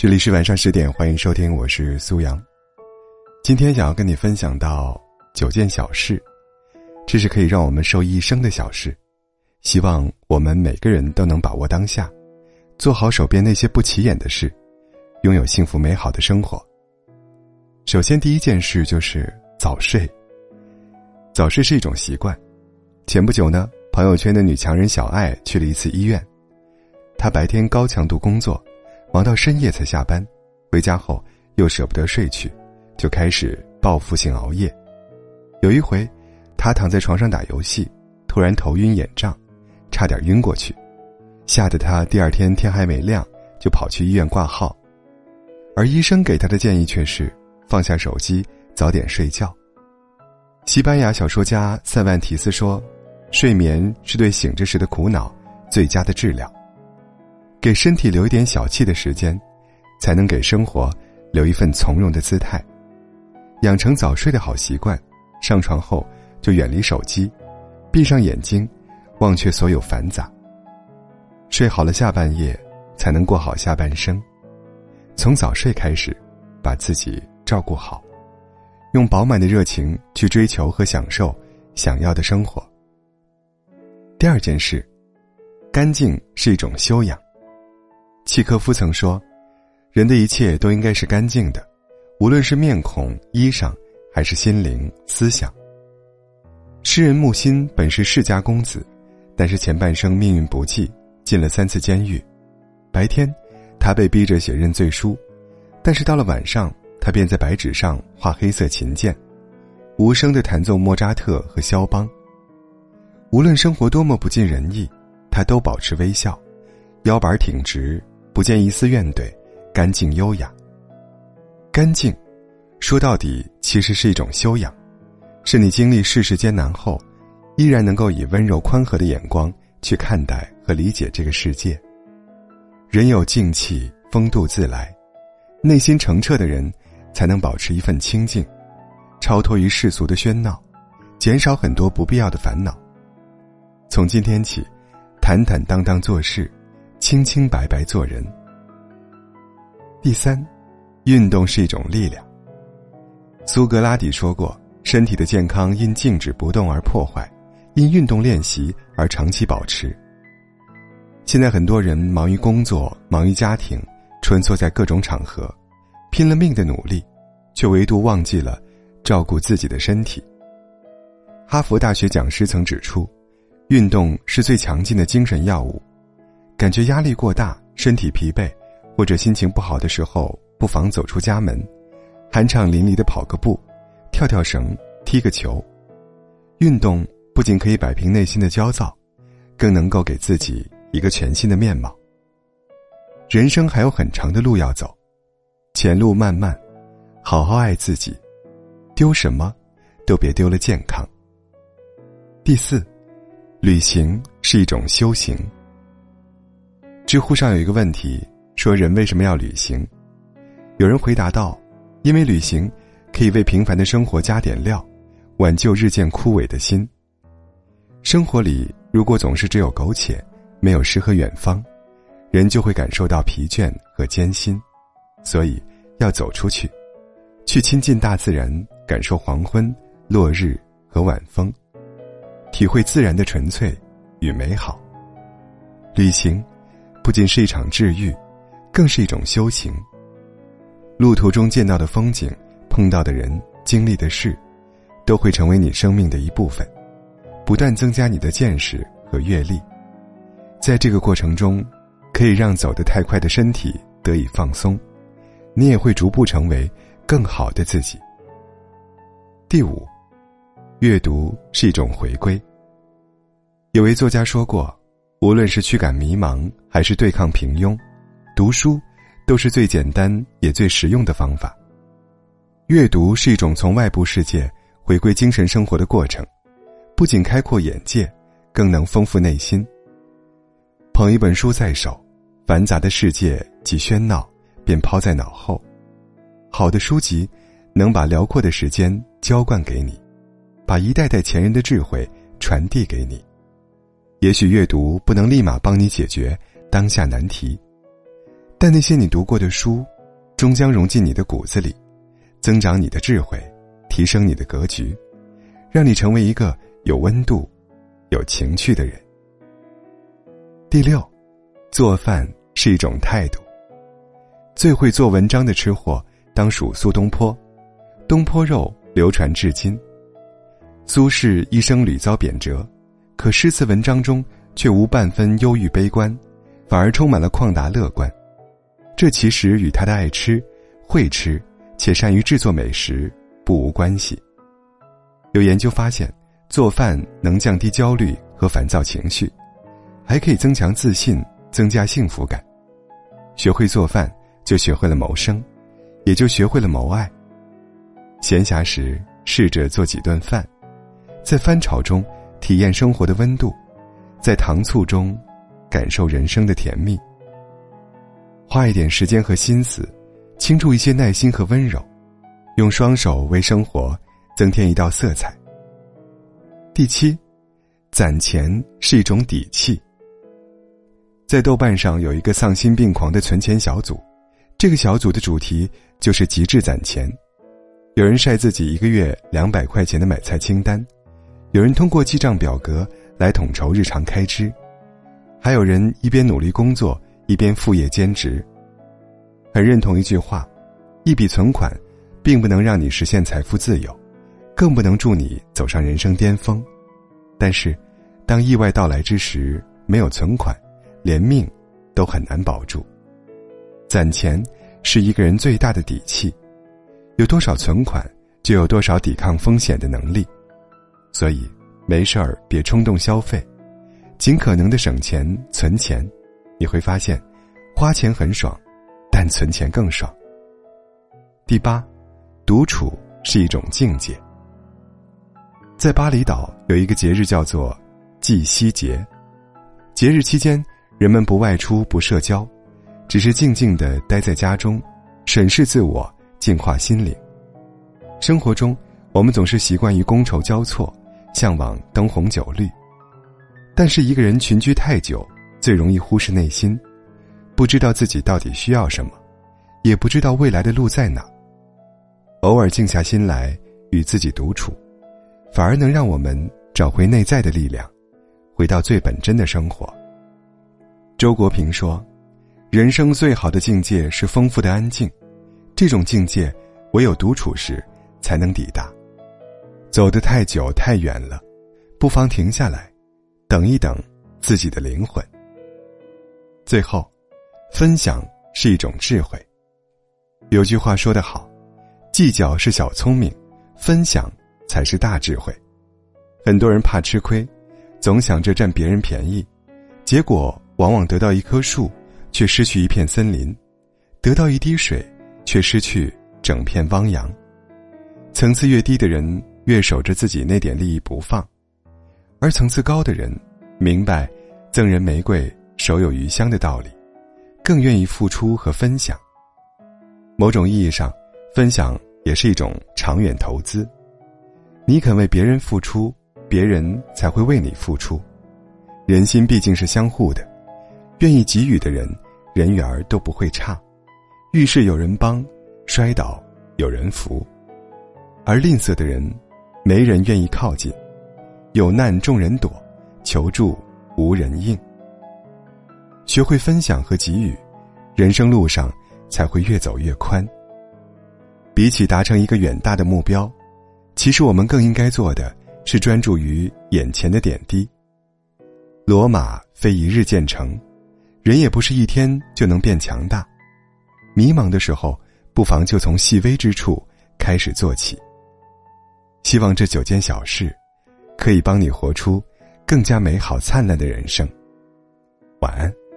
这里是晚上十点，欢迎收听，我是苏阳。今天想要跟你分享到九件小事，这是可以让我们受益一生的小事。希望我们每个人都能把握当下，做好手边那些不起眼的事，拥有幸福美好的生活。首先，第一件事就是早睡。早睡是一种习惯。前不久呢，朋友圈的女强人小爱去了一次医院，她白天高强度工作。忙到深夜才下班，回家后又舍不得睡去，就开始报复性熬夜。有一回，他躺在床上打游戏，突然头晕眼胀，差点晕过去，吓得他第二天天还没亮就跑去医院挂号。而医生给他的建议却是放下手机，早点睡觉。西班牙小说家塞万提斯说：“睡眠是对醒着时的苦恼最佳的治疗。”给身体留一点小憩的时间，才能给生活留一份从容的姿态。养成早睡的好习惯，上床后就远离手机，闭上眼睛，忘却所有繁杂。睡好了下半夜，才能过好下半生。从早睡开始，把自己照顾好，用饱满的热情去追求和享受想要的生活。第二件事，干净是一种修养。契诃夫曾说：“人的一切都应该是干净的，无论是面孔、衣裳，还是心灵、思想。”诗人木心本是世家公子，但是前半生命运不济，进了三次监狱。白天，他被逼着写认罪书，但是到了晚上，他便在白纸上画黑色琴键，无声的弹奏莫扎特和肖邦。无论生活多么不尽人意，他都保持微笑，腰板挺直。不见一丝怨怼，干净优雅。干净，说到底其实是一种修养，是你经历世事艰难后，依然能够以温柔宽和的眼光去看待和理解这个世界。人有静气，风度自来，内心澄澈的人，才能保持一份清静，超脱于世俗的喧闹，减少很多不必要的烦恼。从今天起，坦坦荡荡做事。清清白白做人。第三，运动是一种力量。苏格拉底说过：“身体的健康因静止不动而破坏，因运动练习而长期保持。”现在很多人忙于工作，忙于家庭，穿梭在各种场合，拼了命的努力，却唯独忘记了照顾自己的身体。哈佛大学讲师曾指出，运动是最强劲的精神药物。感觉压力过大、身体疲惫，或者心情不好的时候，不妨走出家门，酣畅淋漓的跑个步、跳跳绳、踢个球。运动不仅可以摆平内心的焦躁，更能够给自己一个全新的面貌。人生还有很长的路要走，前路漫漫，好好爱自己，丢什么，都别丢了健康。第四，旅行是一种修行。知乎上有一个问题，说人为什么要旅行？有人回答道：“因为旅行可以为平凡的生活加点料，挽救日渐枯萎的心。生活里如果总是只有苟且，没有诗和远方，人就会感受到疲倦和艰辛。所以要走出去，去亲近大自然，感受黄昏、落日和晚风，体会自然的纯粹与美好。旅行。”不仅是一场治愈，更是一种修行。路途中见到的风景、碰到的人、经历的事，都会成为你生命的一部分，不断增加你的见识和阅历。在这个过程中，可以让走得太快的身体得以放松，你也会逐步成为更好的自己。第五，阅读是一种回归。有位作家说过。无论是驱赶迷茫，还是对抗平庸，读书都是最简单也最实用的方法。阅读是一种从外部世界回归精神生活的过程，不仅开阔眼界，更能丰富内心。捧一本书在手，繁杂的世界及喧闹便抛在脑后。好的书籍能把辽阔的时间浇灌给你，把一代代前人的智慧传递给你。也许阅读不能立马帮你解决当下难题，但那些你读过的书，终将融进你的骨子里，增长你的智慧，提升你的格局，让你成为一个有温度、有情趣的人。第六，做饭是一种态度。最会做文章的吃货，当属苏东坡。东坡肉流传至今。苏轼一生屡遭贬谪，可诗词文章中却无半分忧郁悲观，反而充满了旷达乐观。这其实与他的爱吃、会吃且善于制作美食不无关系。有研究发现，做饭能降低焦虑和烦躁情绪，还可以增强自信、增加幸福感。学会做饭。就学会了谋生，也就学会了谋爱。闲暇时试着做几顿饭，在翻炒中体验生活的温度，在糖醋中感受人生的甜蜜。花一点时间和心思，倾注一些耐心和温柔，用双手为生活增添一道色彩。第七，攒钱是一种底气。在豆瓣上有一个丧心病狂的存钱小组。这个小组的主题就是极致攒钱，有人晒自己一个月两百块钱的买菜清单，有人通过记账表格来统筹日常开支，还有人一边努力工作一边副业兼职。很认同一句话：一笔存款，并不能让你实现财富自由，更不能助你走上人生巅峰。但是，当意外到来之时，没有存款，连命都很难保住。攒钱是一个人最大的底气，有多少存款，就有多少抵抗风险的能力。所以，没事儿别冲动消费，尽可能的省钱存钱，你会发现，花钱很爽，但存钱更爽。第八，独处是一种境界。在巴厘岛有一个节日叫做祭夕节，节日期间，人们不外出，不社交。只是静静的待在家中，审视自我，净化心灵。生活中，我们总是习惯于觥筹交错，向往灯红酒绿。但是，一个人群居太久，最容易忽视内心，不知道自己到底需要什么，也不知道未来的路在哪。偶尔静下心来与自己独处，反而能让我们找回内在的力量，回到最本真的生活。周国平说。人生最好的境界是丰富的安静，这种境界唯有独处时才能抵达。走得太久太远了，不妨停下来，等一等自己的灵魂。最后，分享是一种智慧。有句话说得好：“计较是小聪明，分享才是大智慧。”很多人怕吃亏，总想着占别人便宜，结果往往得到一棵树。却失去一片森林，得到一滴水，却失去整片汪洋。层次越低的人，越守着自己那点利益不放；而层次高的人，明白“赠人玫瑰，手有余香”的道理，更愿意付出和分享。某种意义上，分享也是一种长远投资。你肯为别人付出，别人才会为你付出。人心毕竟是相互的。愿意给予的人，人缘儿都不会差，遇事有人帮，摔倒有人扶；而吝啬的人，没人愿意靠近，有难众人躲，求助无人应。学会分享和给予，人生路上才会越走越宽。比起达成一个远大的目标，其实我们更应该做的是专注于眼前的点滴。罗马非一日建成。人也不是一天就能变强大，迷茫的时候，不妨就从细微之处开始做起。希望这九件小事，可以帮你活出更加美好灿烂的人生。晚安。